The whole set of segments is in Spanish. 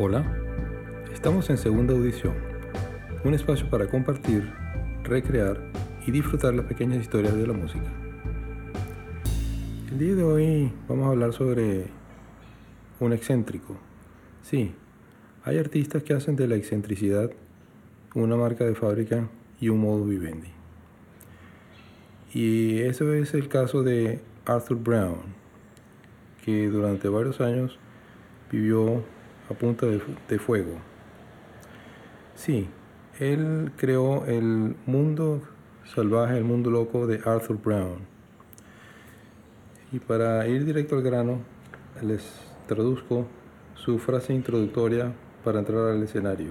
Hola, estamos en segunda audición, un espacio para compartir, recrear y disfrutar las pequeñas historias de la música. El día de hoy vamos a hablar sobre un excéntrico. Sí, hay artistas que hacen de la excentricidad una marca de fábrica y un modo vivendi. Y eso es el caso de Arthur Brown, que durante varios años vivió a punta de, fuego. Sí, él creó el mundo salvaje, el mundo loco de Arthur Brown. Y para ir directo al grano, les traduzco su frase introductoria para entrar al escenario.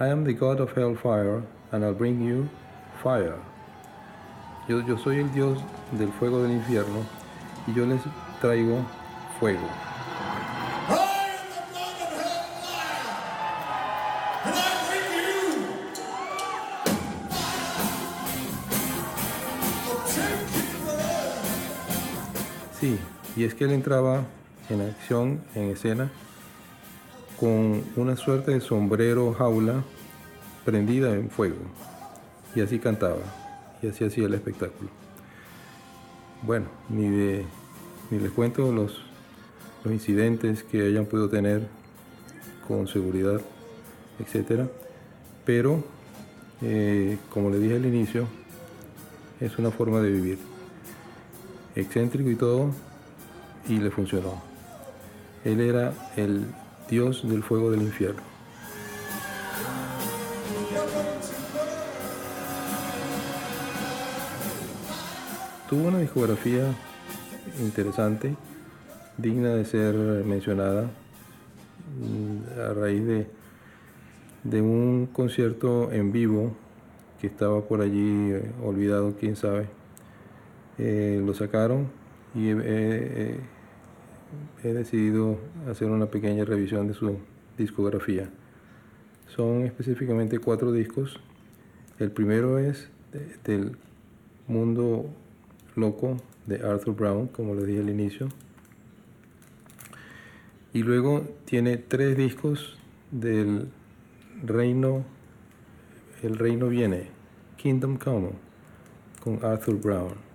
I am the God of Hellfire and I'll bring you fire. Yo, yo soy el Dios del fuego del infierno y yo les traigo fuego. Sí, y es que él entraba en acción, en escena, con una suerte de sombrero jaula prendida en fuego. Y así cantaba, y así hacía el espectáculo. Bueno, ni, les cuento los, incidentes que hayan podido tener con seguridad, etc. Pero, eh, como le dije al inicio, es una forma de vivir. Excéntrico y todo, y le funcionó. Él era el dios del fuego del infierno. Tuvo una discografía interesante, digna de ser mencionada mm, a raíz de, de un concierto en vivo que estaba por allí eh, olvidado, quién sabe. Eh, lo sacaron y he decidido hacer una pequeña revisión de su discografía. Son específicamente cuatro discos. El primero es del mundo loco de Arthur Brown, como les dije al inicio. Y luego tiene tres discos del reino, El reino viene, Kingdom Come, con Arthur Brown.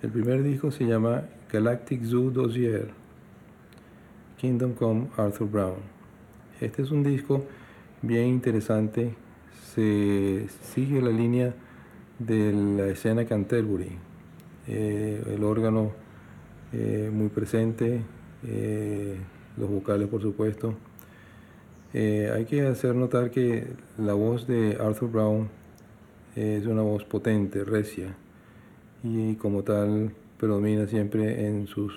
El primer disco se llama Galactic Zoo Dossier, Kingdom Come Arthur Brown. Este es un disco bien interesante, se sigue la línea de la escena Canterbury, eh, el órgano eh, muy presente, eh, los vocales por supuesto. hay que hacer notar que la voz de Arthur Brown es una voz potente, recia, y como tal predomina siempre en sus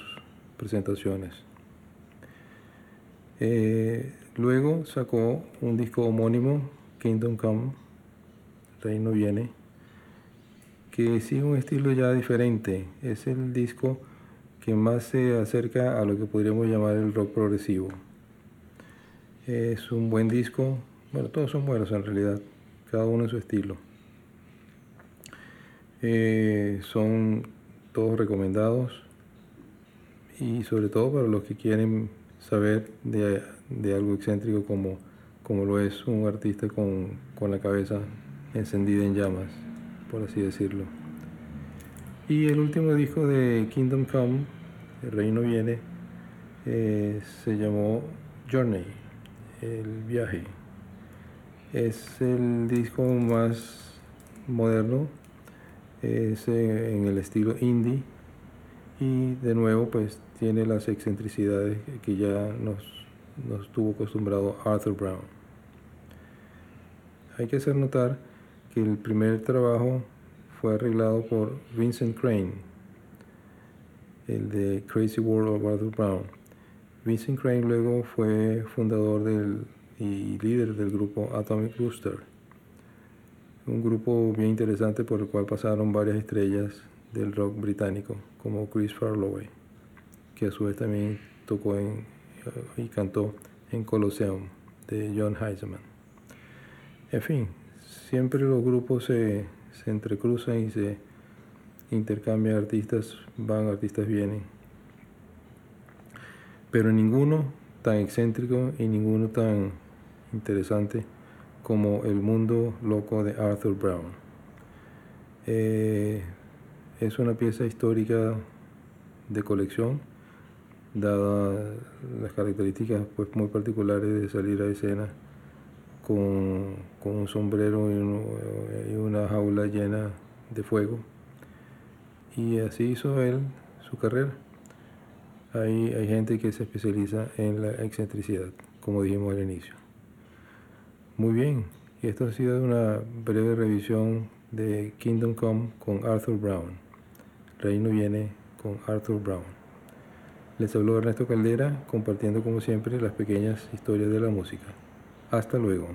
presentaciones. luego sacó un disco homónimo, Kingdom Come, Reino Viene, que sigue un estilo ya diferente. Es el disco que más se acerca a lo que podríamos llamar el rock progresivo. Es un buen disco, bueno, todos son buenos en realidad, cada uno en su estilo. Eh, son todos recomendados y sobre todo para los que quieren saber de, algo excéntrico como, como lo es un artista con, con la cabeza encendida en llamas por así decirlo. Y el último disco de Kingdom Come, El Reino Viene, eh, se llamó Journey, el viaje. Es el disco más moderno, es en el estilo indie y de nuevo pues tiene las excentricidades que ya nos, nos tuvo acostumbrado Arthur Brown. Hay que hacer notar que el primer trabajo fue arreglado por Vincent Crane, el de Crazy World of Arthur Brown. Vincent Crane luego fue fundador del, y líder del grupo Atomic Rooster, un grupo bien interesante por el cual pasaron varias estrellas del rock británico, como Chris Farloway, que a su vez también tocó en, y cantó en Colosseum de John Heisman. En fin, siempre los grupos se, entrecruzan y se intercambian artistas, van, artistas vienen. Pero ninguno tan excéntrico y ninguno tan interesante como El mundo loco de Arthur Brown. Eh, es una pieza histórica de colección, dada las características pues, muy particulares de salir a escena con, un sombrero y, una jaula llena de fuego. Y así hizo él su carrera. Hay, hay gente que se especializa en la excentricidad, como dijimos al inicio. Muy bien, y esto ha sido una breve revisión de Kingdom Come con Arthur Brown. Reino viene con Arthur Brown. Les habló Ernesto Caldera compartiendo como siempre las pequeñas historias de la música. Hasta luego.